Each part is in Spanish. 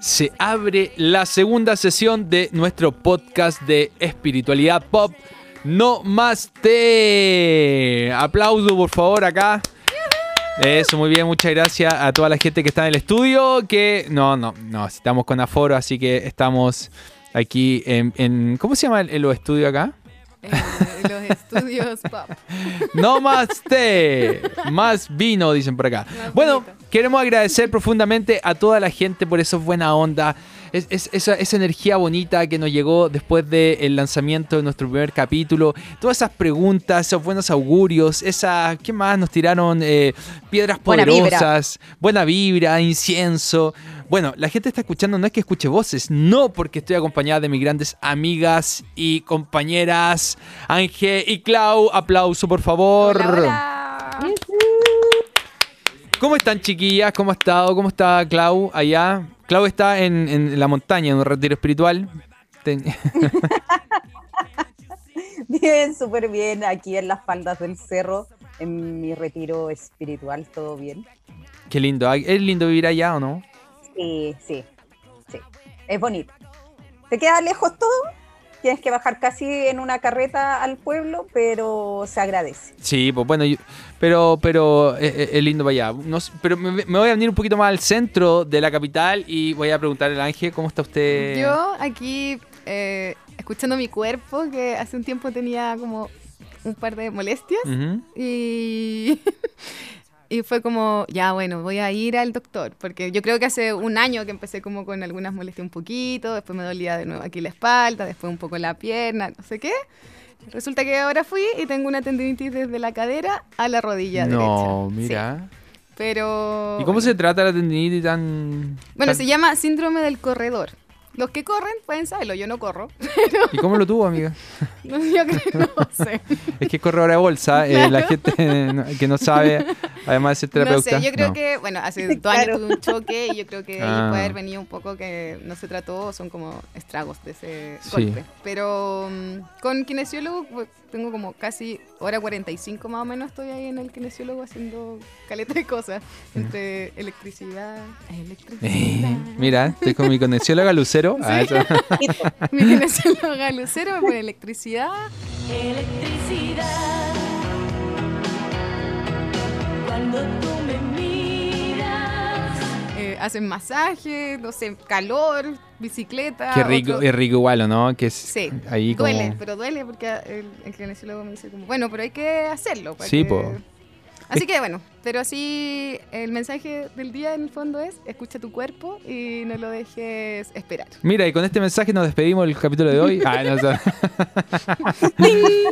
se abre la segunda sesión de nuestro podcast de espiritualidad pop. No más té. Aplauso por favor acá. Eso, muy bien, muchas gracias a toda la gente que está en el estudio. Que no, no, no, estamos con aforo, así que estamos aquí en. en- ¿Cómo se llama el, los estudios acá? Eh, los estudios pop. No más té, más vino, dicen por acá. Más Bueno, queremos agradecer profundamente a toda la gente por esa buena onda, es, es- esa, esa energía bonita que nos llegó después del lanzamiento de nuestro primer capítulo, todas esas preguntas, esos buenos augurios, esa, ¿qué más nos tiraron? Eh, piedras Buena vibra. poderosas, buena vibra, incienso. Bueno, la gente está escuchando, no es que escuche voces, no porque estoy acompañada de mis grandes amigas y compañeras, Ángel y Clau. Aplauso, por favor. Hola, hola. ¿Cómo están, chiquillas? ¿Cómo ha estado? ¿Cómo está Clau allá? Clau está en, en la montaña, en un retiro espiritual. Ten- Bien, súper bien. Aquí en las faldas del cerro, en mi retiro espiritual, todo bien. Qué lindo. Ay, ¿Es lindo vivir allá o no? Sí, sí, sí. Es bonito. ¿Te queda lejos todo? Tienes que bajar casi en una carreta al pueblo, pero se agradece. Sí, pues bueno, yo- pero, pero es, es- es lindo para allá. No pero me, me voy a venir un poquito más al centro de la capital y voy a preguntarle al Ángel cómo está usted. Yo aquí eh, escuchando mi cuerpo, que hace un tiempo tenía como un par de molestias. Y, y fue como, ya bueno, voy a ir al doctor, porque yo creo que hace un año que empecé como con algunas molestias un poquito, después me dolía de nuevo aquí la espalda, después un poco la pierna, no sé qué. Resulta que ahora fui y tengo una tendinitis desde la cadera a la rodilla No, derecha. mira. Sí, pero... ¿Y cómo bueno. se trata la tendinitis tan...? Bueno, tan- se llama síndrome del corredor. Los que corren pueden saberlo, yo no corro. ¿Y cómo lo tuvo, amiga? No, yo creo, no sé. Es que es corredora de bolsa. eh, la gente no- que no sabe, además de ser No terapeuta. sé, yo creo no. que, bueno, hace dos años Claro. tuve un choque y yo creo que Ah. puede haber venido un poco que no se trató, son como estragos de ese Sí. golpe. Pero mm, con kinesiólogo pues, tengo como casi hora 45 más o menos, estoy ahí en el kinesiólogo haciendo caleta de cosas, entre electricidad, electricidad. Eh, mira, estoy con mi kinesióloga Lucero. Ah, eso. Mi kinesióloga Lucero me pone electricidad. Electricidad. Cuando tú me miras. eh, hacen masaje, no sé, calor, bicicleta. Qué rico, otro- es rico igual, ¿o no? Que es Sí, ahí como... duele, pero duele porque el, el kinesiólogo me dice como, bueno, pero hay que hacerlo. para Sí, que- po. Así que bueno, pero así el mensaje del día en el fondo es, escucha tu cuerpo y no lo dejes esperar. Mira, y con este mensaje nos despedimos del capítulo de hoy. Ah, no, o sea.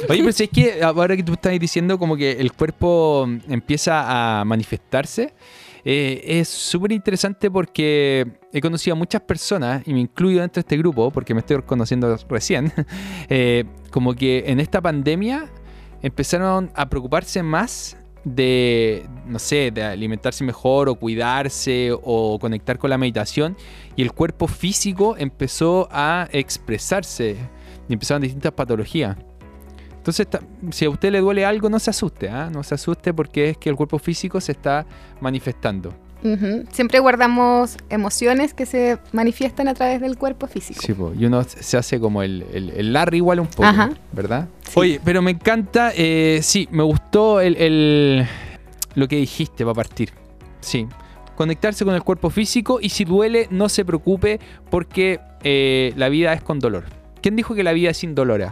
Oye, pero si es que ahora que tú estás diciendo como que el cuerpo empieza a manifestarse, eh, es súper interesante porque he conocido a muchas personas, y me incluyo dentro de este grupo, porque me estoy conociendo recién, eh, como que en esta pandemia empezaron a preocuparse más de, no sé, de alimentarse mejor o cuidarse o conectar con la meditación y el cuerpo físico empezó a expresarse y empezaron distintas patologías. Entonces, si a usted le duele algo, no se asuste, ¿ah? no se asuste porque es que el cuerpo físico se está manifestando. Siempre guardamos emociones que se manifiestan a través del cuerpo físico. Sí, po, y uno se hace como el, el, el Larry igual un poco, Ajá. ¿verdad? Sí. Oye, pero me encanta, eh, sí, me gustó el, el- lo que dijiste para partir. Sí, conectarse con el cuerpo físico y si duele, no se preocupe porque eh, la vida es con dolor. ¿Quién dijo que la vida es sin dolor?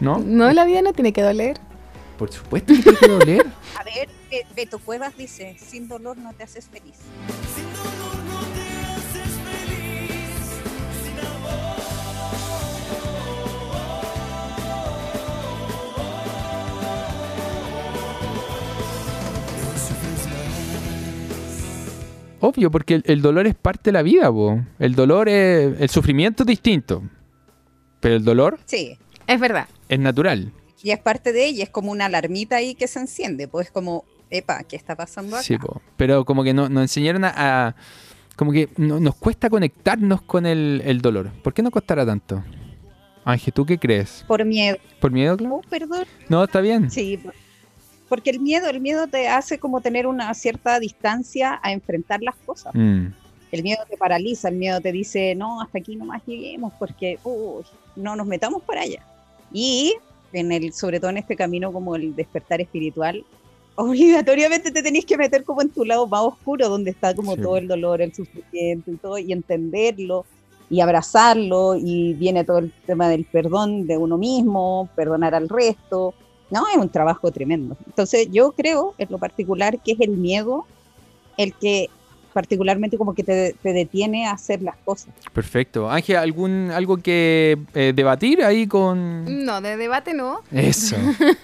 ¿No? No, la vida no tiene que doler. Por supuesto que tiene que doler. A ver, Be- Beto Cuevas dice, sin dolor no te haces feliz. Obvio, porque el, el dolor es parte de la vida, po. El dolor es. El sufrimiento es distinto. Pero el dolor Sí, Es verdad. es natural. y es parte de ella, es como una alarmita ahí que se enciende, pues como, epa, ¿qué está pasando acá? Sí, po. Pero como que no- nos enseñaron a. a- como que no- nos cuesta conectarnos con el, el dolor. ¿Por qué no costará tanto? Ángel, ¿tú qué crees? por miedo. ¿Por miedo, Clau? Oh, perdón. No, está bien. Sí, por- porque el miedo, el miedo te hace como tener una cierta distancia a enfrentar las cosas. Mm, El miedo te paraliza, el miedo te dice, no, hasta aquí nomás lleguemos porque uy, no nos metamos para allá. Y en el, sobre todo en este camino como el despertar espiritual, obligatoriamente te tenés que meter como en tu lado más oscuro, donde está como Sí. todo el dolor, el sufrimiento y todo, y entenderlo y abrazarlo, y viene todo el tema del perdón de uno mismo, perdonar al resto. No, es un trabajo tremendo. Entonces yo creo, en lo particular, que es el miedo el que particularmente como que te, te detiene a hacer las cosas. perfecto. Ángel, ¿algún, ¿algo que eh, debatir ahí con...? No, de debate no, Eso.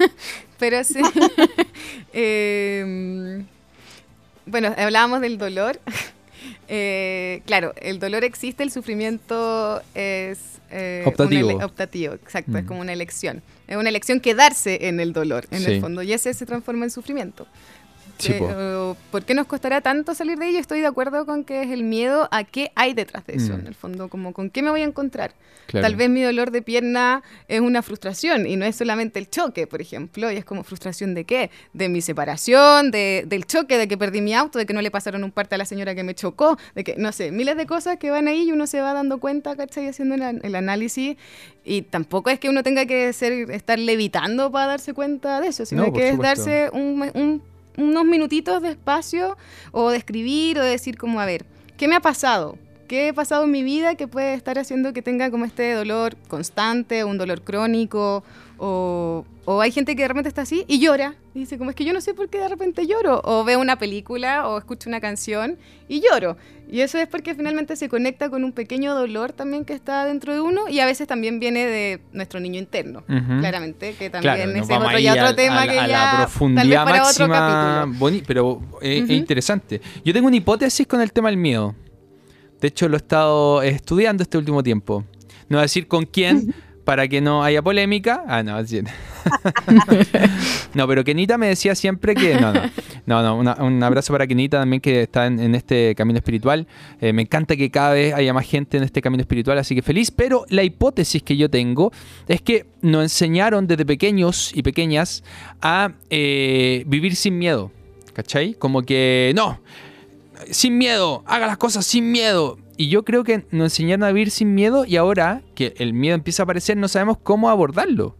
pero sí. Eh, bueno, hablábamos del dolor. Eh, claro, el dolor existe, el sufrimiento es eh, Optativo. optativo, exacto, es Mm. como una elección. Es una elección quedarse en el dolor, en Sí. el fondo, y ese se transforma en sufrimiento. Sí, ¿Por qué nos costará tanto salir de ello? Estoy de acuerdo con que es el miedo a qué hay detrás de eso, Mm. en el fondo, como con qué me voy a encontrar. Claro. Tal vez mi dolor de pierna es una frustración y no es solamente el choque, por ejemplo, y es como frustración de qué? De mi separación, de, del choque, de que perdí mi auto, de que no le pasaron un parte a la señora que me chocó, de que, no sé, miles de cosas que van ahí y uno se va dando cuenta, ¿cachai? Haciendo el, el análisis y tampoco es que uno tenga que ser, estar levitando para darse cuenta de eso, sino No, que es supuesto. darse un- un- unos minutitos de espacio o de escribir o de decir como, a ver, ¿qué me ha pasado? ¿Qué he pasado en mi vida que puede estar haciendo que tenga como este dolor constante, un dolor crónico? O, o hay gente que de repente está así y llora. Y dice, como es que yo no sé por qué de repente lloro. O veo una película o escucho una canción y lloro. Y eso es porque finalmente se conecta con un pequeño dolor también que está dentro de uno y a veces también viene de nuestro niño interno. Ujú. Claramente, que también Claro, es otro, ya otro al- tema al- que a ya la tal vez profundidad para otro máxima, capítulo. boni- pero eh, es Ujú. interesante. Yo tengo una hipótesis con el tema del miedo. De hecho, lo he estado estudiando este último tiempo. No voy a decir con quién, para que no haya polémica. Ah, no, no, pero Kenita me decía siempre que. No, no. No, no, una- un abrazo para Kenita también que está en, en este camino espiritual. Eh, me encanta que cada vez haya más gente en este camino espiritual, así que feliz. Pero la hipótesis que yo tengo es que nos enseñaron desde pequeños y pequeñas a eh, vivir sin miedo. ¿Cachai? Como que no, sin miedo, haga las cosas sin miedo. Y yo creo que nos enseñaron a vivir sin miedo y ahora que el miedo empieza a aparecer no sabemos cómo abordarlo.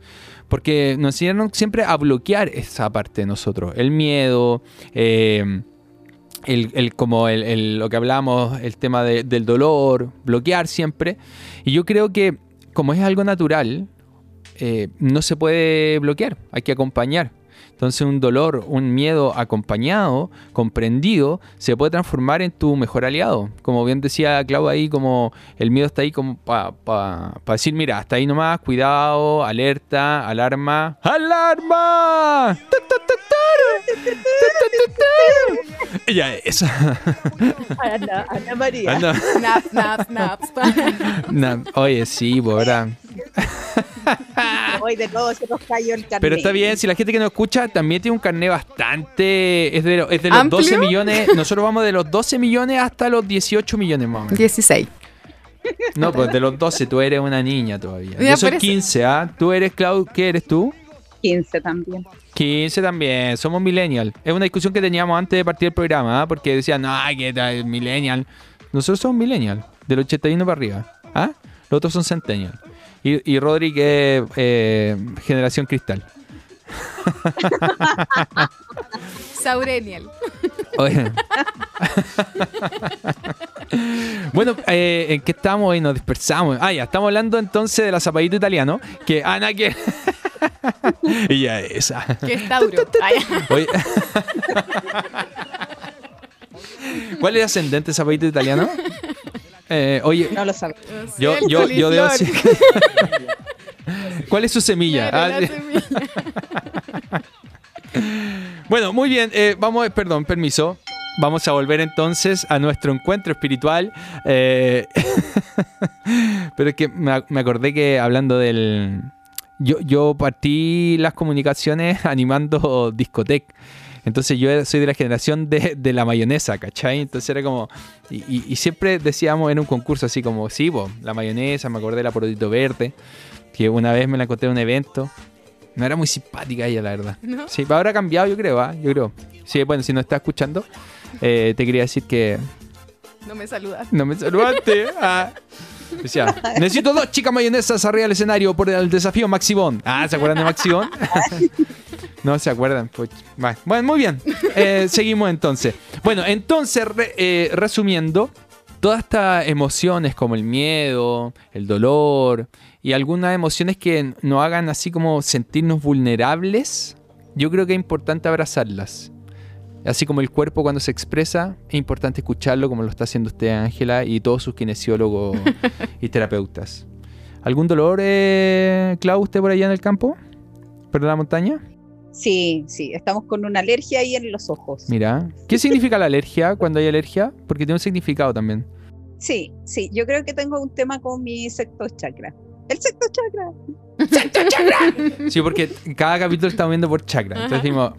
Porque nos enseñaron siempre a bloquear esa parte de nosotros. El miedo, eh, el, el- como el, el- lo que hablamos, el tema de- del dolor, bloquear siempre. Y yo creo que como es algo natural, eh, no se puede bloquear, hay que acompañar. Entonces un dolor, un miedo acompañado, comprendido, se puede transformar en tu mejor aliado. Como bien decía Clau ahí, como el miedo está ahí como para decir, mira, hasta ahí nomás, cuidado, alerta, alarma. ¡Alarma! Ya, esa. Ana, Ana María. No. Snap, snap, snap. No, Oye, sí, pues, ¿verdad? Hoy de nuevo se nos cayó el carnet. Pero está bien, si la gente que nos escucha también tiene un carnet bastante. Es de, lo- es de los ¿Amplio? 12 millones. Nosotros vamos de los 12 millones hasta los 18 millones más o menos. 16. No, pues de los 12, tú eres una niña todavía. Ya, Yo soy por eso. 15, ¿ah? Tú eres, Clau, ¿qué eres tú? 15 también. 15 también, somos millennial. Es una discusión que teníamos antes de partir el programa, ¿ah? porque decían, no, que tal, millennial. Nosotros somos millennial, del 81 para arriba. ¿ah? Los otros son centennial. Y, y Rodri que es eh, generación cristal. Saurenial. Oye. bueno, eh, ¿en qué estamos? Y nos dispersamos. Ah, ya, estamos hablando entonces de la zapadita italiano. Que Ana que. y ya esa. Que es Tauro. Oye. ¿Cuál es el ascendente zapatito italiano? Eh, oye, No lo sabes. yo, yo, yo debo ¿Cuál es su semilla? Ah. Bueno, muy bien. eh, vamos, perdón, permiso. Vamos a volver entonces a nuestro encuentro espiritual. eh, pero es que me acordé que hablando del... Yo, yo partí las comunicaciones animando discotec. Entonces yo soy de la generación de, de la mayonesa, ¿cachai? Entonces era como... Y, y- y siempre decíamos en un concurso así como, sí, po, la mayonesa, me acordé del aporotito verde. que una vez me la encontré en un evento. No era muy simpática ella, la verdad. ¿No? Sí, pero ahora ha cambiado, yo creo, ¿ah? Yo creo. Sí, bueno, si no estás escuchando, eh, te quería decir que No me saludas. no me saludaste. Ah. Decía, necesito dos chicas mayonesas arriba del escenario por el desafío Maxibón. Ah, ¿se acuerdan de Maxibón? No se acuerdan. Pues. Bueno, muy bien. Eh, seguimos entonces. Bueno, entonces, re- eh, resumiendo, todas estas emociones como el miedo, el dolor y algunas emociones que nos hagan así como sentirnos vulnerables, yo creo que es importante abrazarlas. Así como el cuerpo cuando se expresa, es importante escucharlo como lo está haciendo usted, Ángela, y todos sus kinesiólogos y terapeutas. ¿Algún dolor, eh, Clau, usted por allá en el campo? ¿Por la montaña? Sí, sí, estamos con una alergia ahí en los ojos. Mira. ¿Qué significa la alergia cuando hay alergia? Porque tiene un significado también. Sí, sí, yo creo que tengo un tema con mi sexto chakra. El sexto chakra. Sí, porque cada capítulo estamos viendo por chakra. Entonces decimos.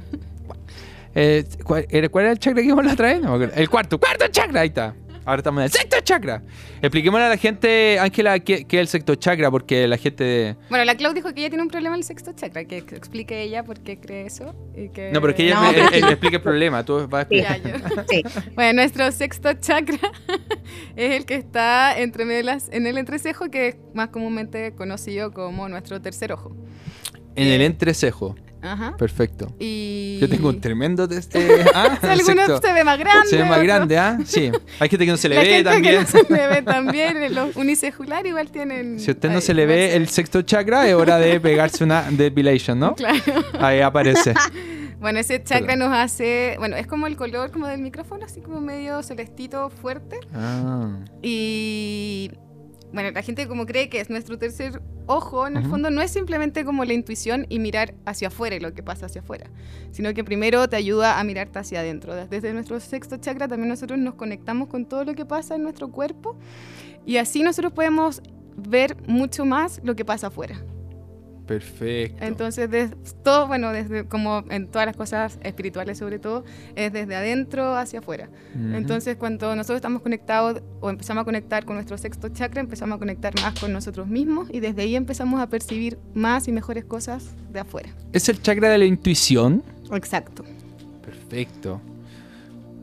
eh, ¿cuál, era, cuál era el chakra que vimos la otra vez? No. El cuarto, cuarto chakra, ahí está. Ahora estamos en el sexto chakra. Expliquémosle a la gente, Ángela, qué, qué es el sexto chakra, porque la gente. Bueno, la Clau dijo que ella tiene un problema en el sexto chakra, que explique ella por qué cree eso. Y que... No, pero es que ella No, me, él- él me explica el problema. Tú vas a explicar. Ya, yo. Sí, Bueno, nuestro sexto chakra es el que está entre medio de las- en el entrecejo, que es más comúnmente conocido como nuestro tercer ojo. En el entrecejo. Ajá. Perfecto. Y... Yo tengo un tremendo de este. ¿ah? Algunos se ve más grande. Se ve más grande, ¿ah? Sí. Hay gente que no se le La ve gente también. que no se le ve también. Los unicejular igual tienen... Si a usted no Ay, se le ve el sexto chakra, es hora de pegarse una depilation, ¿no? Claro. Ahí aparece. Bueno, ese chakra Perdón. nos hace... Bueno, es como el color como del micrófono, así como medio celestito fuerte. Ah. Y bueno, la gente como cree que es nuestro tercer ojo, en el fondo no es simplemente como la intuición y mirar hacia afuera y lo que pasa hacia afuera, sino que primero te ayuda a mirarte hacia adentro. Desde nuestro sexto chakra también nosotros nos conectamos con todo lo que pasa en nuestro cuerpo y así nosotros podemos ver mucho más lo que pasa afuera. Perfecto. Entonces, todo, bueno, desde como en todas las cosas espirituales sobre todo, es desde adentro hacia afuera. Ujú. Entonces, cuando nosotros estamos conectados o empezamos a conectar con nuestro sexto chakra, empezamos a conectar más con nosotros mismos y desde ahí empezamos a percibir más y mejores cosas de afuera. ¿Es el chakra de la intuición? Exacto. Perfecto.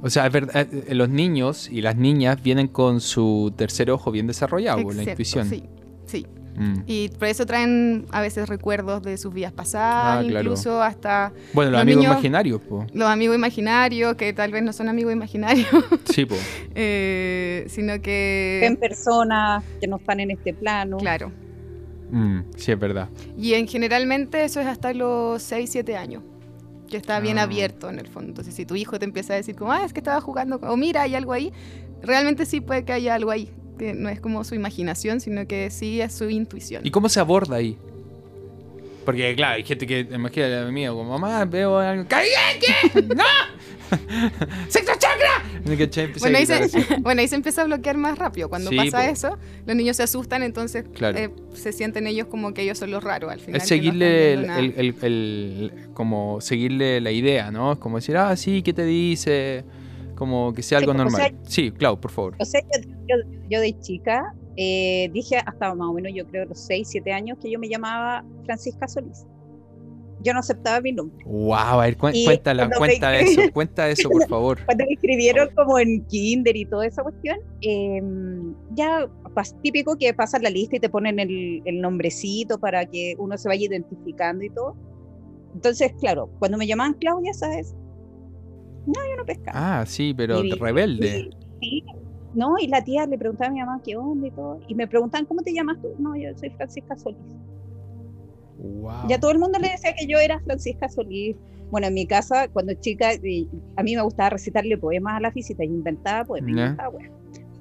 O sea, es verdad, eh, los niños y las niñas vienen con su tercer ojo bien desarrollado, la Excepto, intuición. Sí, sí. Mm. Y por eso traen a veces recuerdos de sus vidas pasadas, Ah, claro. incluso hasta Bueno, los, Los amigos niños- imaginarios, po. los amigos imaginarios, que tal vez no son amigos imaginarios, Sí, po. eh, sino ven que... personas que no están en este plano. Claro. Mm, sí, es verdad. Y en generalmente eso es hasta los 6, 7 años. Que está bien Ah. abierto en el fondo. Entonces, si tu hijo te empieza a decir como, ah, es que estaba jugando, con-", o mira, hay algo ahí, realmente sí puede que haya algo ahí. Que no es como su imaginación, sino que sí es su intuición. ¿Y cómo se aborda ahí? Porque, claro, hay gente que, imagínate, a mí, como mamá, veo algo. ¡Cállate! ¡No! ¡Sexto chakra! Bueno ahí, se, bueno, ahí se empieza a bloquear más rápido. Cuando Sí, pasa po. eso, los niños se asustan, entonces Claro. eh, se sienten ellos como que ellos son los raros al final. Es no seguirle están el, el- el- el- como seguirle la idea, ¿no? Es como decir, ah, sí, ¿qué te dice? Como que sea Sí, algo o normal. sea- sí, Clau, por favor. O sea, yo, de chica eh, dije hasta más o menos, yo creo, los 6, 7 años que yo me llamaba Francisca Solís. Yo no aceptaba mi nombre. Wow, a ver, cu- Y cuéntala, me cuenta eso, cuenta eso, por favor. Cuando me escribieron como en kinder y toda esa cuestión, eh, ya pas- típico que pasan la lista y te ponen el, el nombrecito para que uno se vaya identificando y todo. Entonces, claro, cuando me llamaban Claudia, ¿sabes? No, yo no pescaba. Ah, sí, pero Y- rebelde. Sí, no, y la tía le preguntaba a mi mamá qué onda y todo. Y me preguntaban, ¿cómo te llamas tú? No, yo soy Francisca Solís. Wow. Ya todo el mundo le decía que yo era Francisca Solís. Bueno, en mi casa, cuando chica, a mí me gustaba recitarle poemas a la visita y inventaba poemas. inventaba weas.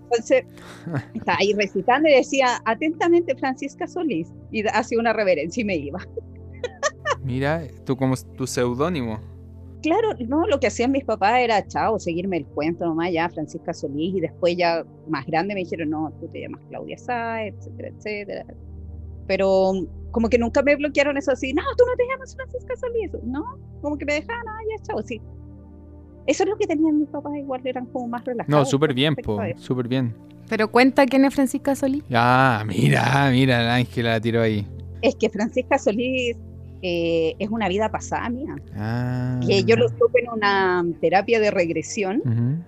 Entonces, estaba ahí recitando y decía, atentamente Francisca Solís. Y hacía una reverencia y me iba. Mira, tú como tu seudónimo. Claro, no, lo que hacían mis papás era, chao, seguirme el cuento nomás, ya Francisca Solís. Y después ya más grande me dijeron, no, tú te llamas Claudia Sáez, etcétera, etcétera. Pero como que nunca me bloquearon eso así, no, tú no te llamas Francisca Solís. No, como que me dejaban, ah, ya, chao, sí. Eso es lo que tenían mis papás, igual eran como más relajados. No, súper bien, po, súper bien. Pero cuenta quién es Francisca Solís. Ah, mira, mira, la Ángela la tiró ahí. Es que Francisca Solís eh, es una vida pasada mía. Ah. Que yo lo supe en una terapia de regresión Ujú.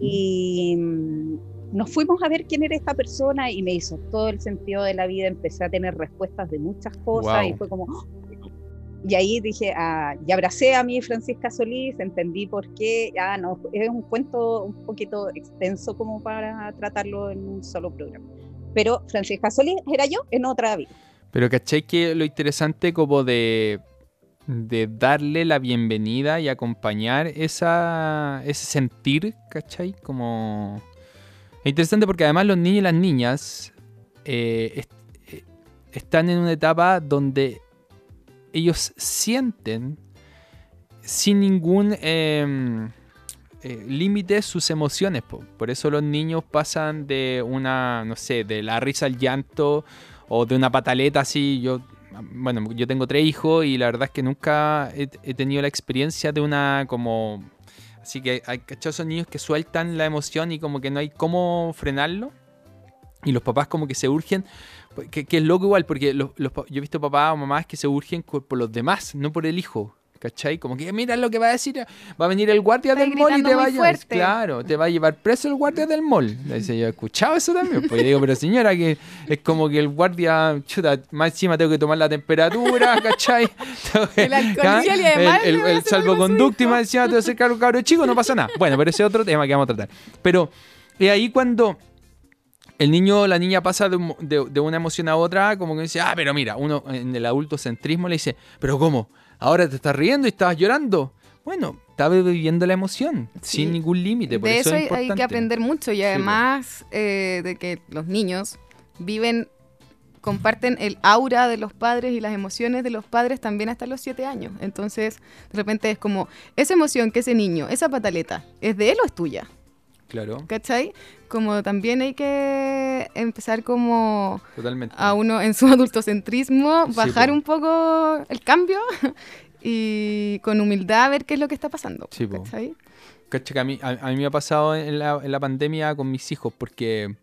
y mm, nos fuimos a ver quién era esta persona y me hizo todo el sentido de la vida. Empecé a tener respuestas de muchas cosas y Guau. fue como. ¡oh! Y ahí dije, ah, y abracé a mi Francisca Solís, entendí por qué. Ah, no, es un cuento un poquito extenso como para tratarlo en un solo programa. Pero Francisca Solís era yo en otra vida. Pero ¿cachai que lo interesante como de, de darle la bienvenida y acompañar esa, ese sentir, ¿cachai? Como... Es interesante porque además los niños y las niñas eh, eh, están en una etapa donde ellos sienten sin ningún em, eh, límite sus emociones. po. Por eso los niños pasan de una, no sé, de la risa al llanto o de una pataleta así. Yo, bueno, yo tengo tres hijos y la verdad es que nunca he, tenido la experiencia de una como... Así que hay ¿cachai? esos niños que sueltan la emoción y como que no hay cómo frenarlo. Y los papás como que se urgen, que, es loco igual, porque los, yo he visto papás o mamás que se urgen por los demás, no por el hijo. ¿Cachai? Como que mira lo que va a decir, va a venir el guardia Está del mall y te va a llevar, claro, te va a llevar preso el guardia del mall. Le dice, yo he escuchado eso también. Pues yo digo, pero señora, que es como que el guardia, chuta, más encima tengo que tomar la temperatura, ¿cachai? Que- El ¿ah? y además el, el salvoconducto y más encima te voy a hacer cargo cabro chico, no pasa nada. Bueno, pero ese es otro tema que vamos a tratar. Pero es ahí cuando el niño o la niña pasa de, un mo- de- de una emoción a otra, como que dice, ah, pero mira, uno en el adultocentrismo le dice, pero ¿cómo? ¿Ahora te estás riendo y estabas llorando? Bueno, estaba viviendo la emoción, Sí. sin ningún límite. Por de eso, eso es hay, hay que aprender mucho y po. además eh, de que los niños viven, comparten el aura de los padres y las emociones de los padres también hasta los siete años. Entonces, de repente es como, esa emoción que ese niño, esa pataleta, ¿es de él o es tuya? Claro, ¿Cachai? Como también hay que empezar como totalmente. a uno en su adultocentrismo, Sí, bajar un poco el cambio y con humildad ver qué es lo que está pasando. Sí. ¿cachai? Cacha que a mí, a, a mí me ha pasado en la, en la pandemia con mis hijos, porque,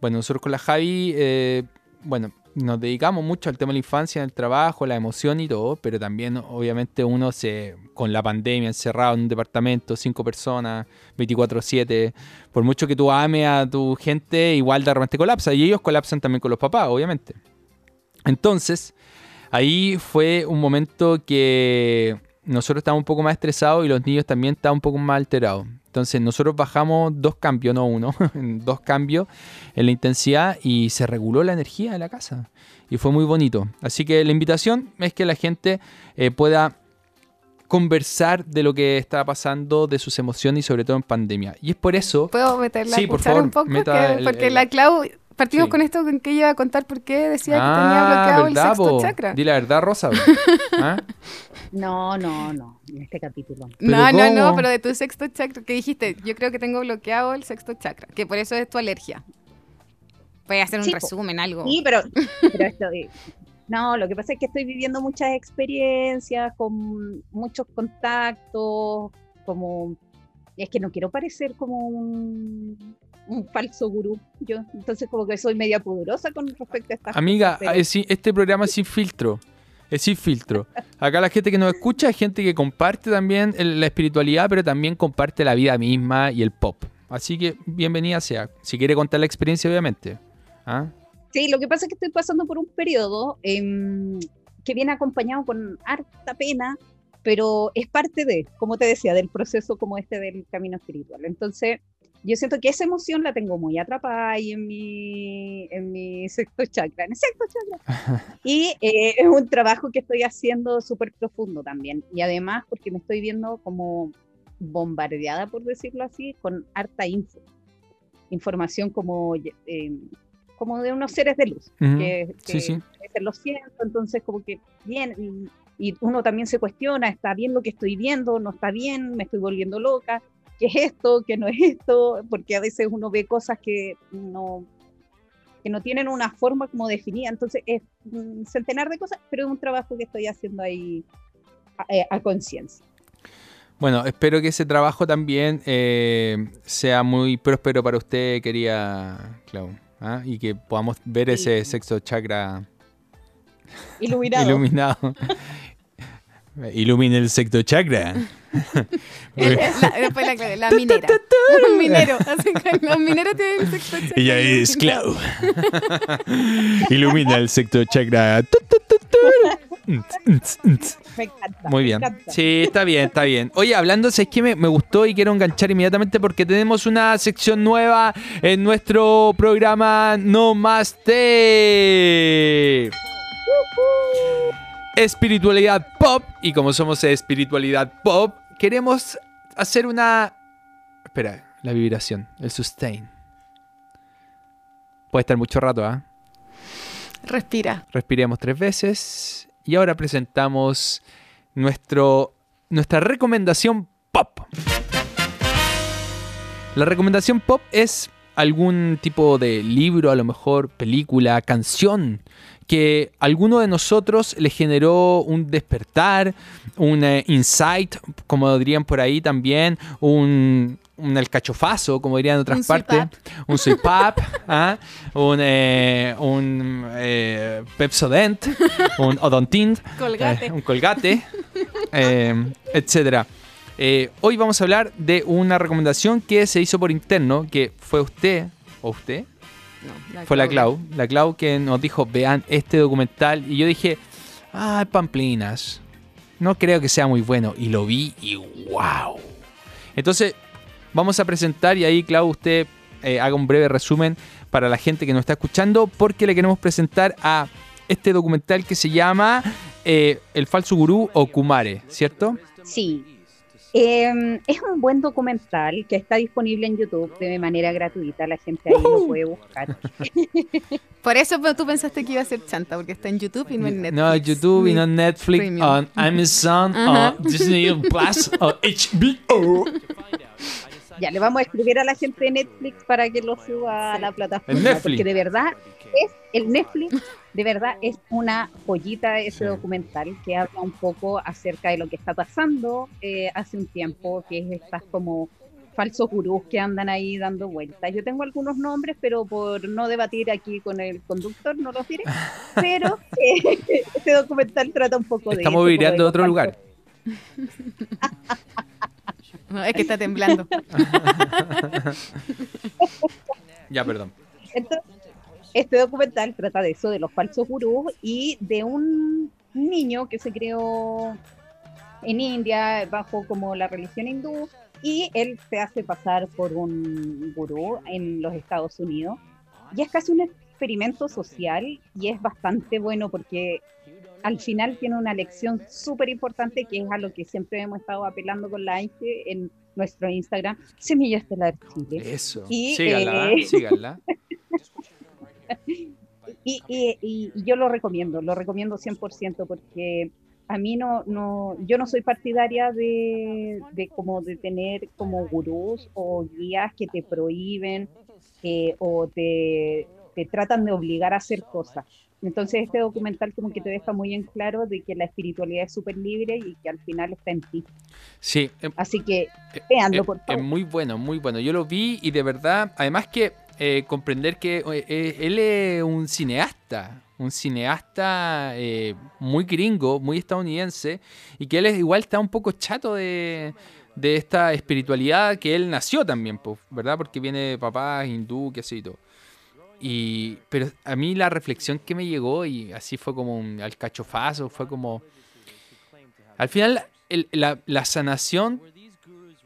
bueno, nosotros con la Javi, eh, bueno, nos dedicamos mucho al tema de la infancia, el trabajo, la emoción y todo, pero también, obviamente, uno se, con la pandemia, encerrado en un departamento, cinco personas, 24-7, por mucho que tú ames a tu gente, igual de repente colapsa, y ellos colapsan también con los papás, obviamente. Entonces, ahí fue un momento que nosotros estábamos un poco más estresados y los niños también estaban un poco más alterados. Entonces nosotros bajamos dos cambios, no uno, dos cambios en la intensidad y se reguló la energía de la casa. Y fue muy bonito. Así que la invitación es que la gente eh, pueda conversar de lo que está pasando, de sus emociones y sobre todo en pandemia. Y es por eso... ¿Puedo meter la Sí, por cuchara favor, un poco? meta Que- el- porque el- la Clau, partimos Sí. con esto con que iba a contar por qué decía que tenía Ah, bloqueado el ¿verdad, sexto po? chakra. Di la verdad, Rosa. ¿Ah? No, no, no, en este capítulo. ¿Pero No, no, no, pero de tu sexto chakra, que dijiste, yo creo que tengo bloqueado el sexto chakra, que por eso es tu alergia. Voy a hacer un Sí, resumen, algo. Sí, pero, pero esto no, lo que pasa es que estoy viviendo muchas experiencias, con muchos contactos, como es que no quiero parecer como un, un falso gurú, yo, entonces como que soy media pudorosa con respecto a estas Amiga, cosas, pero- es este programa es sin filtro. Es sin filtro. Acá la gente que nos escucha es gente que comparte también la espiritualidad, pero también comparte la vida misma y el pop. Así que bienvenida sea. Si quiere contar la experiencia, obviamente. ¿Ah? Sí, lo que pasa es que estoy pasando por un periodo em, que viene acompañado con harta pena, pero es parte de, como te decía, del proceso como este del camino espiritual. Entonces, yo siento que esa emoción la tengo muy atrapada ahí en mi, en mi sexto chakra, en el sexto chakra. Y eh, es un trabajo que estoy haciendo súper profundo también. Y además porque me estoy viendo como bombardeada, por decirlo así, con harta info. Información como, eh, como de unos seres de luz Ujú. que, Sí, que sí. veces lo siento, entonces como que bien, y, y uno también se cuestiona, ¿está bien lo que estoy viendo? ¿No está bien? ¿Me estoy volviendo loca? ¿Qué es esto? ¿Qué no es esto? Porque a veces uno ve cosas que no que no tienen una forma como definida, entonces es un centenar de cosas, pero es un trabajo que estoy haciendo ahí a, eh, a conciencia. Bueno, espero que ese trabajo también eh, sea muy próspero para usted, querida Clau. ¿ah? Y que podamos ver ese sexto chakra Iluminado. Iluminado. Ilumina el sexto chakra. La- después la, clave, la minera. Un minero. Así que los mineros tienen sexto chakra. Ella es Clau. Ilumina el sexto chakra. Me encanta. Muy me bien. encanta. Sí, está bien, está bien. Oye, hablando, es que me, me gustó y quiero enganchar inmediatamente porque tenemos una sección nueva en nuestro programa No Más Té. Espiritualidad pop. Y como somos espiritualidad pop, queremos hacer una. Espera, la vibración, el sustain. Puede estar mucho rato, ¿ah? Respira. Respiremos tres veces. Y ahora presentamos nuestro, nuestra recomendación pop. La recomendación pop es algún tipo de libro, a lo mejor película, canción, que alguno de nosotros le generó un despertar, un eh, insight, como dirían por ahí también, un, un alcachofazo, como dirían en otras Un partes, un pap, ¿ah? un, eh, un eh, Pepsodent, un Odontint, Colgate. eh, un colgate, etcétera. Eh, hoy vamos a hablar de una recomendación que se hizo por interno, que fue usted, o usted, No, fue la. Clau, la Clau que nos dijo, vean este documental, y yo dije, ah, pamplinas, no creo que sea muy bueno, y lo vi y wow. Entonces, vamos a presentar, y ahí Clau, usted eh, haga un breve resumen para la gente que nos está escuchando, porque le queremos presentar a este documental que se llama eh, El falso gurú o Kumare, ¿cierto? Sí. Eh, es un buen documental que está disponible en YouTube de manera gratuita. La gente ahí lo puede buscar. Por eso tú pensaste que iba a ser chanta, porque está en YouTube y no en Netflix. No, YouTube y no Netflix, Premium. on Amazon, o Disney Plus, o HBO. Ya le vamos a escribir a la gente de Netflix para que lo suba a la plataforma. Netflix. Porque de verdad es el Netflix, de verdad es una joyita ese Sí. documental que habla un poco acerca de lo que está pasando eh, hace un tiempo, que es estas como falsos gurús que andan ahí dando vueltas. Yo tengo algunos nombres, pero por no debatir aquí con el conductor no los diré. Pero eh, este documental trata un poco de Estamos eso, como vibrando de a otro los lugar. No, es que está temblando. Ya, perdón. Entonces, este documental trata de eso, de los falsos gurús y de un niño que se creó en India bajo como la religión hindú y él se hace pasar por un gurú en los Estados Unidos y es casi un experimento social y es bastante bueno porque al final tiene una lección súper importante que es a lo que siempre hemos estado apelando con la AIGE en nuestro Instagram, Semilla Estelar Chile. Eso. Y, síganla, eh, síganla. Y, y- y- yo lo recomiendo, lo recomiendo 100% porque a mí no, no, yo no soy partidaria de, de como de tener como gurús o guías que te prohíben eh, o te, te tratan de obligar a hacer cosas. Entonces este documental como que te deja muy en claro de que la espiritualidad es súper libre y que al final está en ti. Sí, eh, Así que eh, véanlo, eh, por es favor. muy bueno, muy bueno. Yo lo vi y de verdad, además que eh, comprender que eh, él es un cineasta, un cineasta eh, muy gringo, muy estadounidense, y que él es, igual está un poco chato de, de esta espiritualidad que él nació también, ¿verdad? Porque viene de papá hindú, qué sé y todo. Y, pero a mí la reflexión que me llegó, y así fue como un alcachofazo, fue como... Al final, el- la, la sanación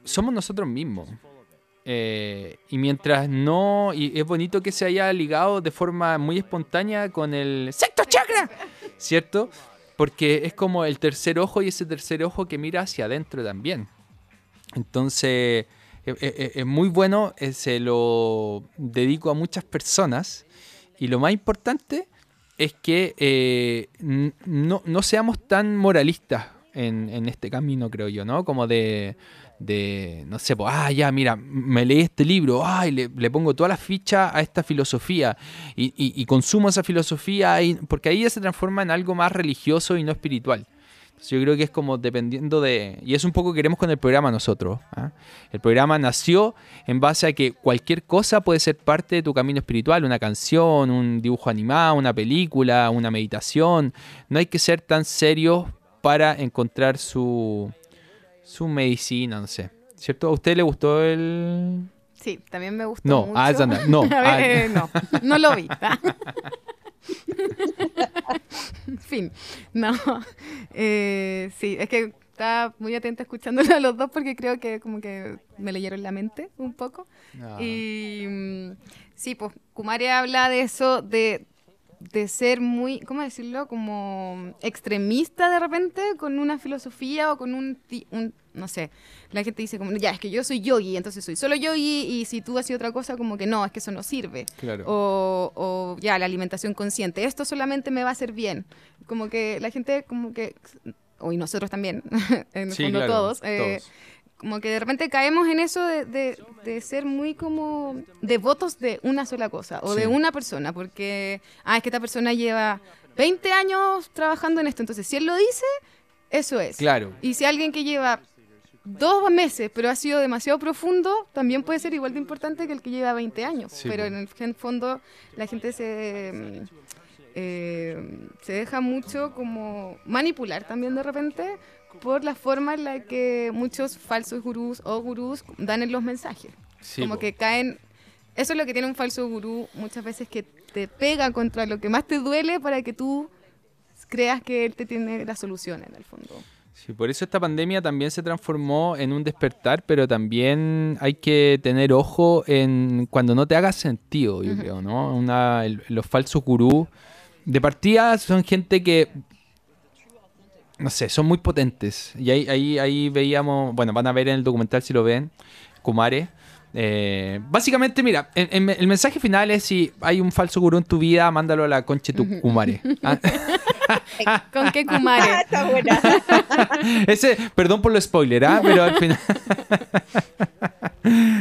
somos nosotros mismos. Eh, y mientras no, y es bonito que se haya ligado de forma muy espontánea con el sexto chakra, ¿cierto? Porque es como el tercer ojo y ese tercer ojo que mira hacia adentro también. Entonces, eh, eh, es muy bueno, eh, se lo dedico a muchas personas y lo más importante es que eh, no, no seamos tan moralistas en, en este camino, creo yo, ¿no? Como de, de no sé, pues, ah, ya, mira, me leí este libro, ay, le, le pongo toda la ficha a esta filosofía y, y- y consumo esa filosofía, y- porque ahí ya se transforma en algo más religioso y no espiritual. Yo creo que es como dependiendo de... Y es un poco que queremos con el programa nosotros. ¿ah? El programa nació en base a que cualquier cosa puede ser parte de tu camino espiritual. Una canción, un dibujo animado, una película, una meditación. No hay que ser tan serios para encontrar su, su medicina, no sé. ¿Cierto? ¿A usted le gustó el...? Sí, también me gustó No, mucho. ah, esa no, no, A ver, ah. eh, no, no lo vi. fin, no. Eh, sí, es que estaba muy atenta escuchándolo a los dos porque creo que como que me leyeron la mente un poco. Y mm, sí, pues Kumare habla de eso, de, de ser muy, ¿cómo decirlo? Como extremista de repente con una filosofía o con un, un- no sé, la gente dice como, ya, es que yo soy yogi, entonces soy solo yogi y si tú haces otra cosa como que no, es que eso no sirve. Claro. O, o ya, la alimentación consciente, esto solamente me va a hacer bien. Como que la gente como que, o y nosotros también, en el Sí, fondo claro, todos, eh, todos. Como que de repente caemos en eso de, de- de ser muy como devotos de una sola cosa o de Sí. una persona, porque, ah, es que esta persona lleva 20 años trabajando en esto, entonces si él lo dice, eso es. Claro. Y si alguien que lleva dos meses, pero ha sido demasiado profundo, también puede ser igual de importante que el que lleva 20 años. Sí, pero po. en el fondo la gente se, eh, se deja mucho como manipular también de repente por la forma en la que muchos falsos gurús o gurús dan en los mensajes. Sí, como po. que caen... Eso es lo que tiene un falso gurú muchas veces que te pega contra lo que más te duele para que tú creas que él te tiene la solución en el fondo. Sí, por eso esta pandemia también se transformó en un despertar, pero también hay que tener ojo en cuando no te haga sentido, yo creo, ¿no? Una, el- los falsos gurús de partida son gente que, no sé, son muy potentes. Y ahí, ahí, ahí veíamos, bueno, van a ver en el documental si lo ven, Kumare. Eh, básicamente, mira, en- en- el mensaje final es si hay un falso gurú en tu vida, mándalo a la concha de tu Kumare. Ah, ¿Con qué Kumare? Ah, está buena. Ese, perdón por lo spoiler, ¿ah? Pero al final.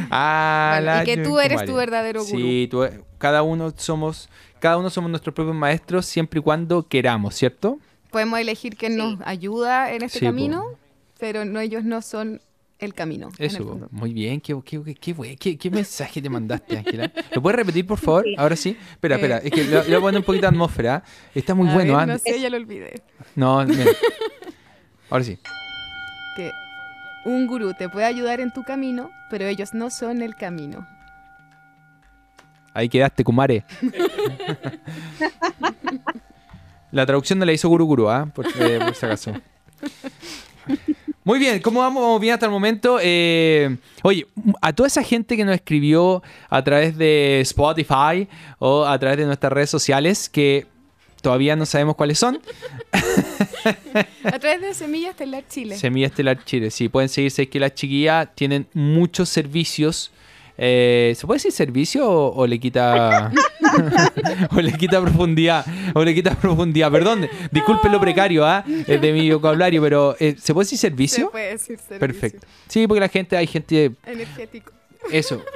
ah, Bueno, la y que tú Kumare. eres tu verdadero gurú. Sí, tú- cada uno somos, cada uno somos nuestros propios maestros siempre y cuando queramos, ¿cierto? Podemos elegir quién nos ayuda en este Sí, po. camino, pero no ellos no son el camino. en el Eso, muy bien, qué, qué, qué, qué, bue- qué- qué mensaje te mandaste, Ángela. ¿Lo puedes repetir, por favor? Ahora sí. Espera, espera, es que le, voy a poner un poquito de atmósfera. Está muy A bueno, ver, ¿ah? No sé, ya lo olvidé. No, mira. Ahora sí. Que un gurú te puede ayudar en tu camino, pero ellos no son el camino. Ahí quedaste, Kumare. la traducción no la hizo Guru Guru, ¿ah? Por, eh, por si acaso. Muy bien, ¿cómo vamos? Vamos bien hasta el momento. Eh, oye, a toda esa gente que nos escribió a través de Spotify o a través de nuestras redes sociales, que todavía no sabemos cuáles son, A través de Semilla Estelar Chile. Semilla Estelar Chile, sí, pueden seguirse que las chiquillas tienen muchos servicios. Eh, ¿Se puede decir servicio o, o le quita o le quita profundidad? O le quita profundidad. Perdón, disculpen lo precario ¿ah? Eh, de mi vocabulario, pero eh, ¿se puede decir Se servicio? puede decir servicio. Perfecto. Sí, porque la gente, hay gente, Energético. Eso,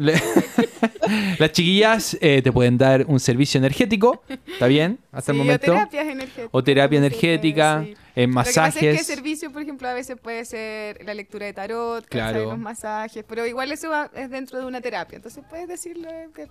las chiquillas eh, te pueden dar un servicio energético, ¿está bien? Hasta el momento. O terapias energéticas. O terapia energética, sí. eh, Lo que pasa es que masajes. servicio, por ejemplo, a veces puede ser la lectura de tarot. Claro. los masajes, pero igual eso va- es dentro de una terapia. Entonces puedes decirle que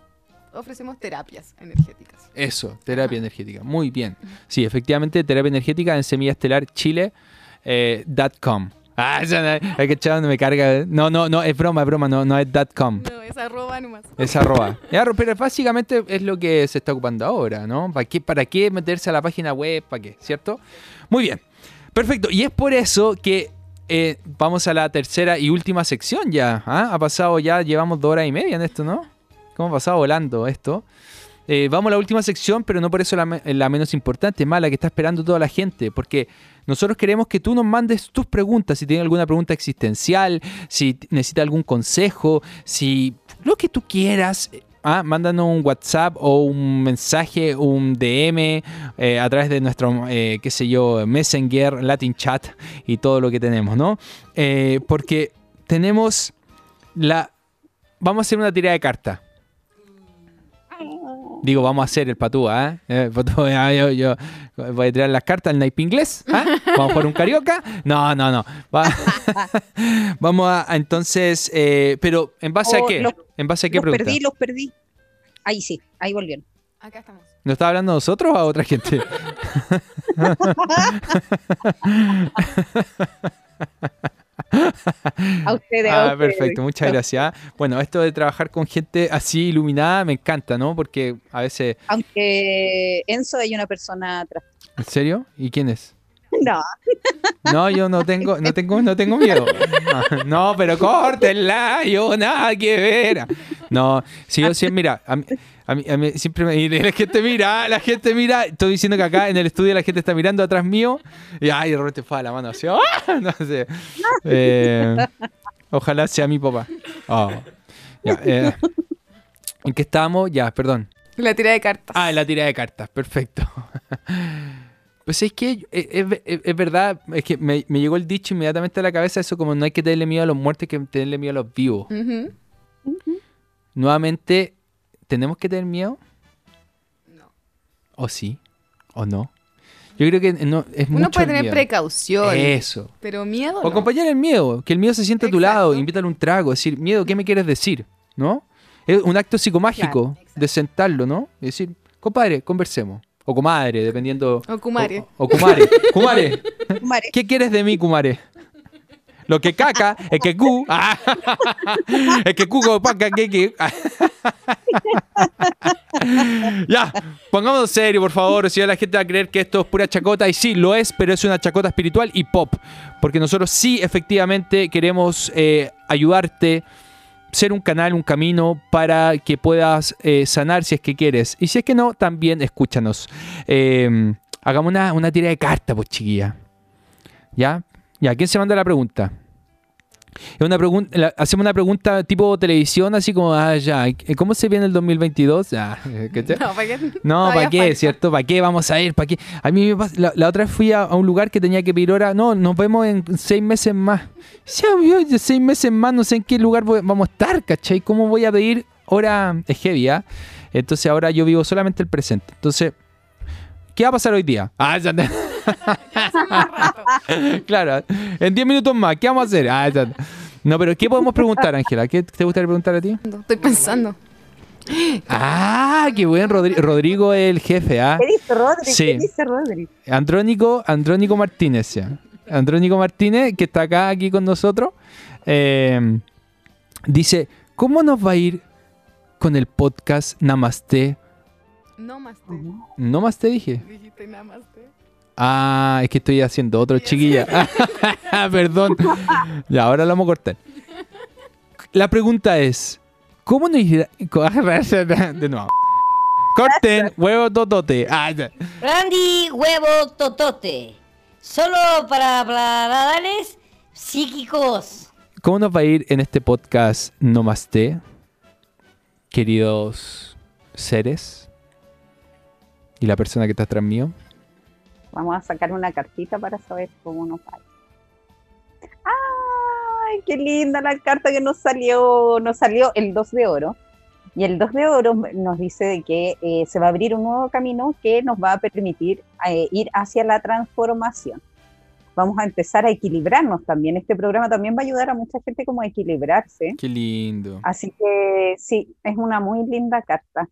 ofrecemos terapias energéticas. Eso, terapia energética. Muy bien. Sí, efectivamente, terapia energética en semillastelarchile.com. ah, no- hay que echar donde me carga. No, no, no, es broma, es broma, no, no es .com. No, es arroba nomás. Es arroba. Ya, pero básicamente es lo que se está ocupando ahora, ¿no? ¿Para qué, ¿Para qué meterse a la página web? ¿Para qué? ¿Cierto? Muy bien. Perfecto. Y es por eso que eh, vamos a la tercera y última sección ya. ¿ah? Ha pasado ya, llevamos dos horas y media en esto, ¿no? ¿Cómo ha pasado volando esto? Eh, vamos a la última sección, pero no por eso la, me- la menos importante, más la que está esperando toda la gente, porque nosotros queremos que tú nos mandes tus preguntas, si tienes alguna pregunta existencial, si necesitas algún consejo, si lo que tú quieras, eh, ah, mándanos un WhatsApp o un mensaje, un DM eh, a través de nuestro, qué sé yo, Messenger, Latin Chat y todo lo que tenemos, ¿no? Porque tenemos la... Vamos a hacer una tirada de cartas. Digo, vamos a hacer el patúa, ¿eh? Eh, patúa, ya, yo, yo voy a tirar las cartas al naipe inglés. ¿ah? Vamos por un carioca. No, no, no. Va- vamos a, a entonces, eh, pero ¿en base a Oh, qué? los- ¿En base a qué Los pregunta? perdí, los perdí. Ahí sí, ahí volvieron. Acá estamos. ¿Nos está hablando a nosotros o a otra gente? A ustedes. a Ah, ustedes. perfecto, muchas gracias. Bueno, esto de trabajar con gente así iluminada me encanta, ¿no? Porque a veces, Aunque Enzo hay una persona atrás. ¿en serio? ¿Y quién es? No, No, yo no tengo, no tengo, no tengo miedo. No, pero córtenla, yo nada que ver. No, si yo siempre, mira, a mí, a mí- a mí siempre me y la gente mira, la gente mira, estoy diciendo que acá en el estudio la gente está mirando atrás mío y ay, de repente fue a la mano así, ¡ah! no sé. Eh, ojalá sea mi papá. Oh. Ya, eh, ¿En qué estábamos? Ya, perdón. La tira de cartas. Ah, en la tira de cartas, perfecto. Pues es que es, es- verdad, es que me, me llegó el dicho inmediatamente a la cabeza eso como no hay que tenerle miedo a los muertos, hay que tenerle miedo a los vivos. Nuevamente, ¿tenemos que tener miedo? No. ¿O sí? ¿O no? Yo creo que no, es mucho Uno puede tener miedo. precaución. Eso. Pero miedo. O no. acompañar el miedo, que el miedo se siente a tu lado, invítale un trago, decir, miedo, ¿qué me quieres decir? ¿No? Es un acto psicomágico de sentarlo, ¿no? Y decir, compadre, conversemos. O comadre, dependiendo. O kumare. O, o kumare. Kumare, Mare, ¿qué quieres de mí, kumare? Lo que caca, es que cu. es que cu como paca, que que. ya, pongámonos serio, por favor. Si la gente va a creer que esto es pura chacota. Y sí, lo es, pero es una chacota espiritual y pop. Porque nosotros sí, efectivamente, queremos eh, ayudarte. Ser un canal, un camino para que puedas eh, sanar si es que quieres. Y si es que no, también escúchanos. Eh, hagamos una, una tira de carta, pues chiquilla. ¿Ya? ¿Ya? ¿Quién se manda la pregunta? Es una pregunta, hacemos una pregunta tipo televisión, así como, ah, ya, ¿cómo se viene el 2022? Ah, ¿cachai? No, ¿para qué? No, ¿para qué? ¿Cierto? ¿Para qué vamos a ir? ¿Para qué? A mí me pasa- la, la otra vez fui a, a un lugar que tenía que pedir hora. No, nos vemos en seis meses más. Ya, yo, seis meses más, no sé en qué lugar voy- vamos a estar, ¿cachai? ¿Cómo voy a pedir hora? Es heavy, ¿ah? Entonces ahora yo vivo solamente el presente. Entonces, ¿qué va a pasar hoy día? Ah, ya claro, en 10 minutos más, ¿qué vamos a hacer? Ah, ya- No, pero ¿qué podemos preguntar, Ángela? ¿Qué te gustaría preguntar a ti? Estoy pensando. Ah, qué buen Rodri- Rodrigo es el jefe, ¿ah? ¿Qué dice Rodri? Sí. ¿Qué dice Rodri? Andrónico, Andrónico Martínez, ya. Andrónico Martínez, que está acá aquí con nosotros, eh, dice, ¿cómo nos va a ir con el podcast Namaste? No más te. No más te dije. Dijiste nada más te. Ah, es que estoy haciendo otro, chiquilla. Perdón. Ya, ahora lo vamos a cortar. La pregunta es, ¿cómo nos irá? De nuevo. Corten, huevo totote. Ah. Randy Huevo Totote. Solo para paladales psíquicos. ¿Cómo nos va a ir en este podcast Namaste, queridos seres? Y la persona que está atrás mío. Vamos a sacar una cartita para saber cómo nos va. ¡Ay, qué linda la carta que nos salió! Nos salió el 2 de oro. Y el 2 de oro nos dice de que eh, se va a abrir un nuevo camino que nos va a permitir eh, ir hacia la transformación. Vamos a empezar a equilibrarnos también. Este programa también va a ayudar a mucha gente como a equilibrarse. Qué lindo. Así que sí, es una muy linda carta.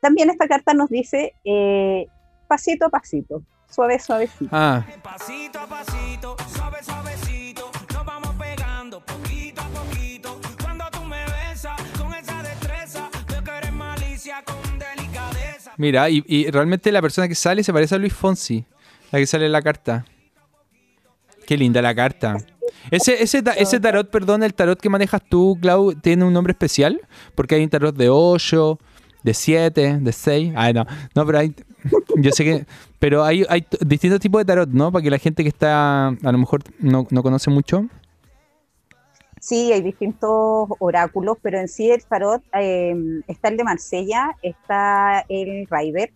También esta carta nos dice eh, pasito a pasito, suave, suavecito. Ah, Pasito a pasito, suave, suavecito, nos vamos pegando poquito a poquito. Cuando tú me besas con esa destreza, veo que eres malicia con delicadeza. mira, y, y realmente la persona que sale se parece a Luis Fonsi, la que sale en la carta. Qué linda la carta. Ese, ese, ese tarot, perdón, el tarot que manejas tú, Clau, tiene un nombre especial, porque hay un tarot de 8, de 7, de 6. Ay, no, no, pero hay, yo sé que, pero hay, hay distintos tipos de tarot, ¿no? Para que la gente que está, a lo mejor no, no conoce mucho. Sí, hay distintos oráculos, pero en sí el tarot eh, está el de Marsella, está el Rider,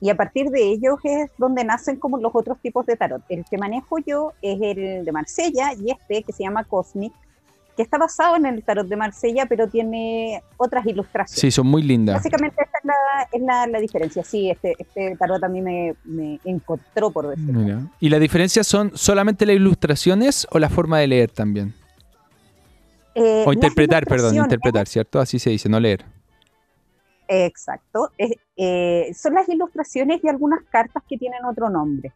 y a partir de ellos es donde nacen como los otros tipos de tarot. El que manejo yo es el de Marsella y este que se llama Cosmic, que está basado en el tarot de Marsella, pero tiene otras ilustraciones. Sí, son muy lindas. Básicamente esa es la, es la, la diferencia. Sí, este, este tarot a mí me, me encontró, por decirlo. Mira. ¿Y la diferencia son solamente las ilustraciones o la forma de leer también? Eh, O interpretar, perdón, interpretar, ¿cierto? Así se dice, no leer. Exacto. Eh, son las ilustraciones y algunas cartas que tienen otro nombre,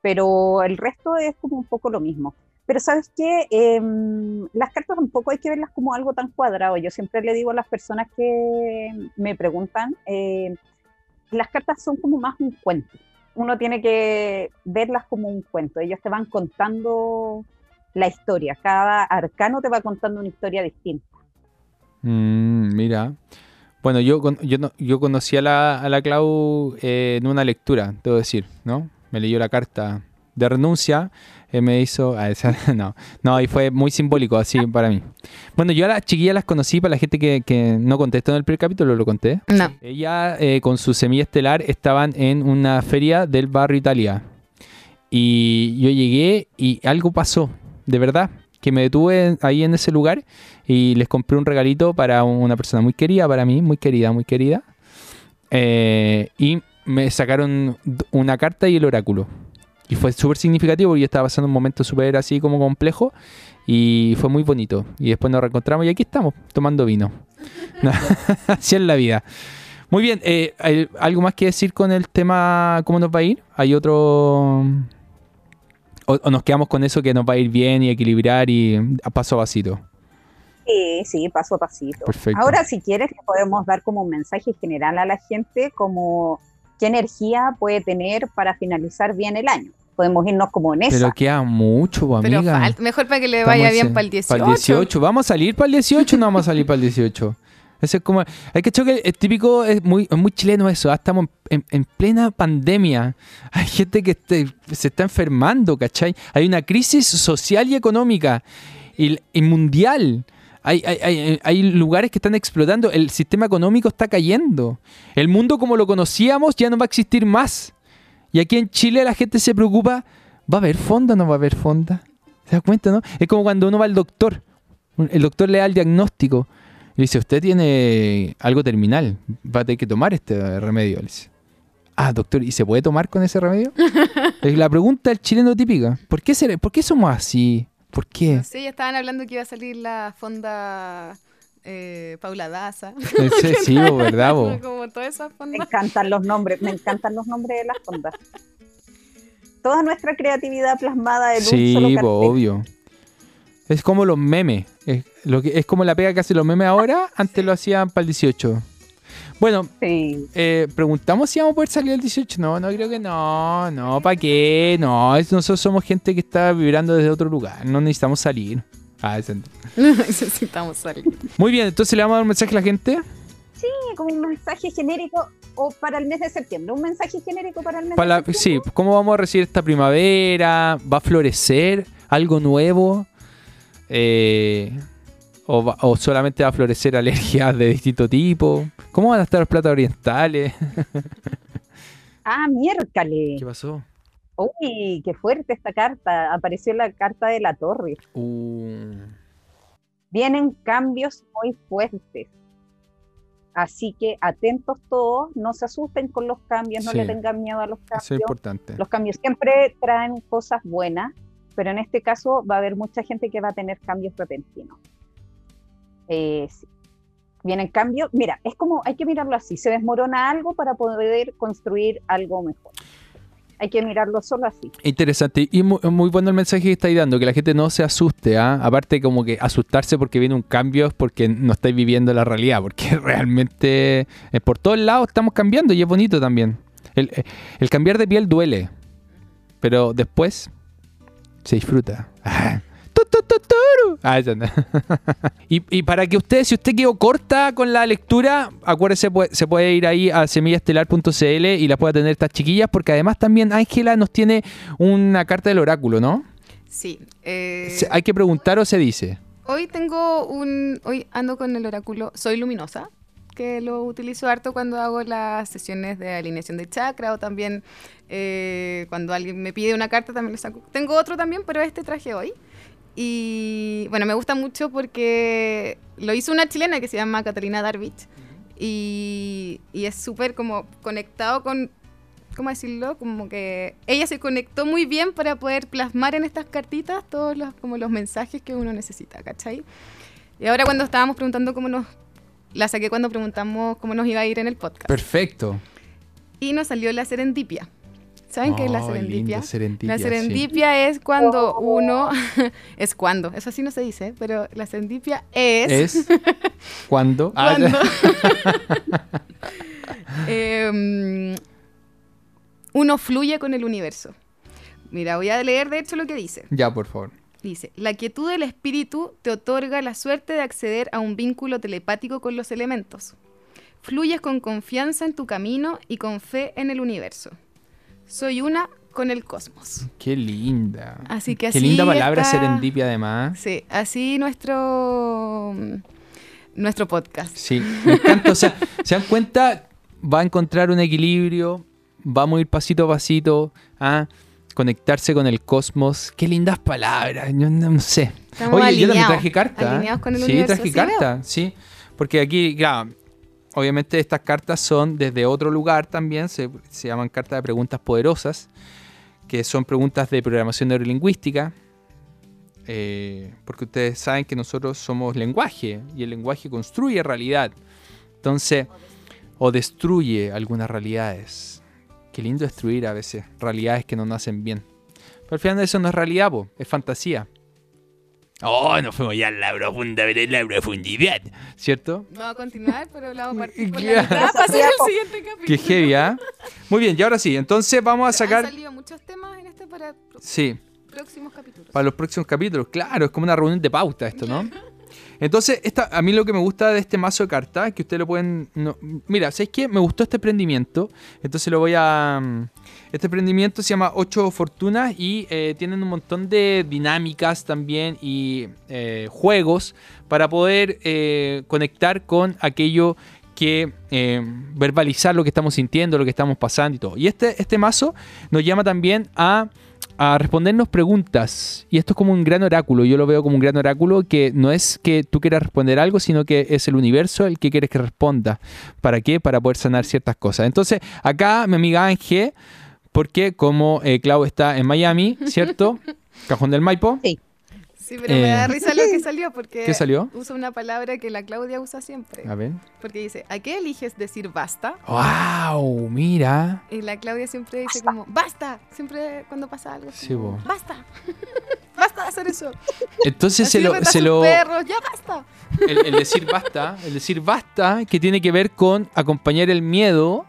pero el resto es como un poco lo mismo. Pero sabes qué, Em, las cartas tampoco hay que verlas como algo tan cuadrado. Yo siempre le digo a las personas que me preguntan, eh, las cartas son como más un cuento. Uno tiene que verlas como un cuento. Ellos te van contando la historia. Cada arcano te va contando una historia distinta. Mm, mira. Bueno, yo, yo, yo conocí a la, a la Clau eh, en una lectura, debo decir, ¿no? Me leyó la carta de renuncia, eh, me hizo... ah, esa- no, no, y fue muy simbólico así para mí. Bueno, yo a las chiquillas las conocí, para la gente que, que no contestó en el primer capítulo, lo conté. No. Ella eh, con su semilla estelar estaban en una feria del barrio Italia. Y yo llegué y algo pasó, de verdad, que me detuve ahí en ese lugar y les compré un regalito para una persona muy querida, para mí, muy querida, muy querida. Eh, y me sacaron una carta y el oráculo. Y fue súper significativo porque yo estaba pasando un momento súper así como complejo y fue muy bonito. Y después nos reencontramos y aquí estamos, tomando vino. así es la vida. Muy bien, eh, ¿hay ¿algo más que decir con el tema cómo nos va a ir? ¿Hay otro...? O, o nos quedamos con eso que nos va a ir bien y equilibrar y a paso a pasito? Sí, sí, paso a pasito. Perfecto. Ahora, si quieres, le podemos dar como un mensaje general a la gente, como qué energía puede tener para finalizar bien el año. Podemos irnos como en esa. Pero queda mucho, po, Pero amiga. falta, mejor para que le vaya en- bien para el 18. Para el 18. ¿Vamos a salir para el 18 o no vamos a salir para el 18? Eso es como. Hay que que es típico, es muy, es muy chileno eso. ah, Estamos en, en plena pandemia. Hay gente que este- se está enfermando, ¿cachai? Hay una crisis social y económica y, y mundial. Hay, hay- hay- hay lugares que están explotando. El sistema económico está cayendo. El mundo como lo conocíamos ya no va a existir más. Y aquí en Chile la gente se preocupa, ¿va a haber fonda o no va a haber fonda? ¿Se da cuenta, no? Es como cuando uno va al doctor. El doctor le da el diagnóstico. Y dice, usted tiene algo terminal, va a tener que tomar este remedio. Le dice, ah, doctor, ¿y se puede tomar con ese remedio? Es la pregunta del chileno típica. ¿Por qué, será- ¿Por qué somos así? ¿Por qué? No sé, ya estaban hablando que iba a salir la fonda eh, Paula Daza. Bo, ¿verdad? bo? Como todas esas Me fondas. encantan los nombres, me encantan los nombres de las fondas. Toda nuestra creatividad plasmada en un Sí, solo bo, cartel. obvio. Es como los memes. Es, lo que, es como la pega que hacen los memes ahora, antes lo hacían para el 18. Bueno, Sí. eh, preguntamos si vamos a poder salir el 18. No, no creo que no. No, ¿para qué? No, es- nosotros somos gente que está vibrando desde otro lugar. No necesitamos salir. Ah, es- Necesitamos salir. Muy bien, entonces le vamos a dar un mensaje a la gente. Sí, como un mensaje genérico o para el mes de septiembre. Un mensaje genérico para el mes Para de septiembre. sí, ¿cómo vamos a recibir esta primavera? ¿Va a florecer algo nuevo? Eh, o, va- ¿O solamente va a florecer alergias de distinto tipo? ¿Cómo van a estar los platos orientales? Ah, miércoles. ¿Qué pasó? Uy, qué fuerte esta carta. Apareció la carta de la torre. Uh, Vienen cambios muy fuertes. Así que atentos todos, no se asusten con los cambios, no Sí. le tengan miedo a los eso es cambios. importante. Los cambios siempre traen cosas buenas, pero en este caso va a haber mucha gente que va a tener cambios repentinos. Eh, sí. Vienen cambios, mira, es como, hay que mirarlo así, se desmorona algo para poder construir algo mejor. Hay que mirarlo solo así. Interesante. Y muy, muy bueno el mensaje que estáis dando, que la gente no se asuste. ¿ah? Aparte como que asustarse porque viene un cambio es porque no estáis viviendo la realidad, porque realmente eh, por todos lados estamos cambiando y es bonito también. El, eh, el cambiar de piel duele, pero después se disfruta. Turu. Ah, esa no. y, y para que usted, si usted quedó corta con la lectura, acuérdese, pu- se puede ir ahí a semillastelar.cl y la puede tener estas chiquillas, porque además también Ángela nos tiene una carta del oráculo, ¿no? Sí. eh, ¿Hay que preguntar o se dice? Hoy tengo un. Hoy ando con el oráculo Soy Luminosa, que lo utilizo harto cuando hago las sesiones de alineación de chakra o también eh, cuando alguien me pide una carta también lo saco. Tengo otro también, pero este traje hoy. Y bueno, me gusta mucho porque lo hizo una chilena que se llama Catalina Darvich. Y, y es súper como conectado con, ¿cómo decirlo? Como que ella se conectó muy bien para poder plasmar en estas cartitas todos los, como los mensajes que uno necesita, ¿cachai? Y ahora cuando estábamos preguntando cómo nos... La saqué cuando preguntamos cómo nos iba a ir en el podcast. Perfecto. y nos salió la serendipia. ¿Saben qué es la serendipia? linda serendipia, la sí. serendipia es cuando uno... es cuando, eso sí no se dice, pero la serendipia es... ¿Es? ¿Cuándo? Ah, cuando... Em, uno fluye con el universo. Mira, voy a leer de hecho lo que dice. ya, por favor. Dice, la quietud del espíritu te otorga la suerte de acceder a un vínculo telepático con los elementos. Fluyes con confianza en tu camino y con fe en el universo. Soy una con el cosmos. Qué linda. Así que Qué así linda palabra está- serendipia, además. Sí, así nuestro nuestro podcast. Sí, me encanta. O sea, ¿se dan cuenta? Va a encontrar un equilibrio, vamos a ir pasito a pasito a conectarse con el cosmos. Qué lindas palabras. Yo no, no sé. Estamos Oye, yo también traje carta. ¿eh? alineados con el sí, traje carta, sí. Porque aquí, claro, obviamente estas cartas son desde otro lugar también, se, se llaman cartas de preguntas poderosas, que son preguntas de programación neurolingüística. eh, porque ustedes saben que nosotros somos lenguaje y el lenguaje construye realidad. Entonces, o destruye algunas realidades. Qué lindo destruir a veces realidades que no nacen bien. Pero al final eso no es realidad, po, es fantasía. Oh, nos fuimos ya en la profunda, en la profundidad. ¿Cierto? Vamos a continuar, pero la vamos a partir por la mitad para hacer el siguiente capítulo. Qué heavy, ¿ah? Muy bien, y ahora sí. Entonces vamos a Han sacar... salido muchos temas en este para Sí, próximos capítulos. para los próximos capítulos. Claro, es como una reunión de pauta esto, ¿no? Entonces, esta, a mí lo que me gusta de este mazo de cartas es que ustedes lo pueden... no- mira, ¿sabes qué? Me gustó este emprendimiento. Entonces lo voy a... mm, Este emprendimiento se llama 8 Fortunas y eh, tienen un montón de dinámicas también y eh, juegos para poder eh, conectar con aquello que eh, verbalizar lo que estamos sintiendo, lo que estamos pasando y todo. Y este, este mazo nos llama también a, a respondernos preguntas. Y esto es como un gran oráculo. Yo lo veo como un gran oráculo que no es que tú quieras responder algo, sino que es el universo el que quieres que responda. ¿Para qué? Para poder sanar ciertas cosas. Entonces, acá mi amiga Ángel, porque como eh, Clau está en Miami, ¿cierto? Cajón del Maipo. Sí, pero me da Eh, risa lo que salió porque ¿Qué salió? usa una palabra que la Claudia usa siempre. A ver. Porque dice, ¿a qué eliges decir basta? ¡Wow! Mira. Y la Claudia siempre dice como, basta. Siempre cuando pasa algo. Sí, como, bo. basta. basta de hacer eso. Entonces Así se lo, se lo, perros, ya basta. el, el decir basta, el decir basta, que tiene que ver con acompañar el miedo,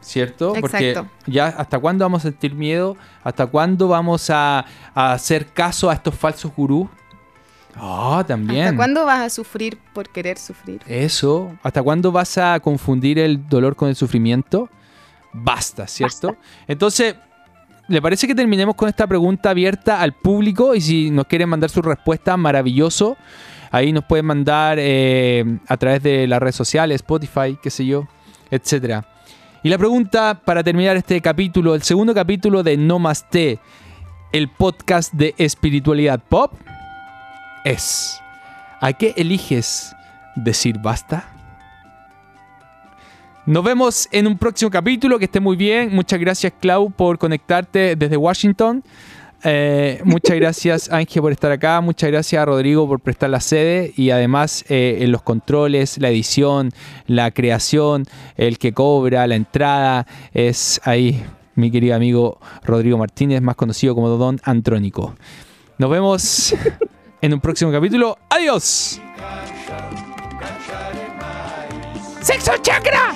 ¿cierto? Porque Exacto. ya hasta cuándo vamos a sentir miedo, hasta cuándo vamos a, a hacer caso a estos falsos gurús. Ah, también. ¿Hasta cuándo vas a sufrir por querer sufrir? Eso. ¿Hasta cuándo vas a confundir el dolor con el sufrimiento? Basta, ¿cierto? Entonces, ¿le parece que terminemos con esta pregunta abierta al público? Y si nos quieren mandar su respuesta, maravilloso. Ahí nos pueden mandar eh, a través de las redes sociales, Spotify, qué sé yo, etcétera. Y la pregunta para terminar este capítulo, el segundo capítulo de No Más Té, el podcast de espiritualidad pop, es: ¿a qué eliges decir basta? Nos vemos en un próximo capítulo. Que esté muy bien. Muchas gracias, Clau, por conectarte desde Washington. Eh, muchas gracias, Ángel, por estar acá. Muchas gracias a Rodrigo por prestar la sede. Y además, eh, en los controles, la edición, la creación, el que cobra, la entrada, es ahí mi querido amigo Rodrigo Martínez, más conocido como Don Antrónico. Nos vemos en un próximo capítulo. ¡Adiós! ¡Sexo Chakra!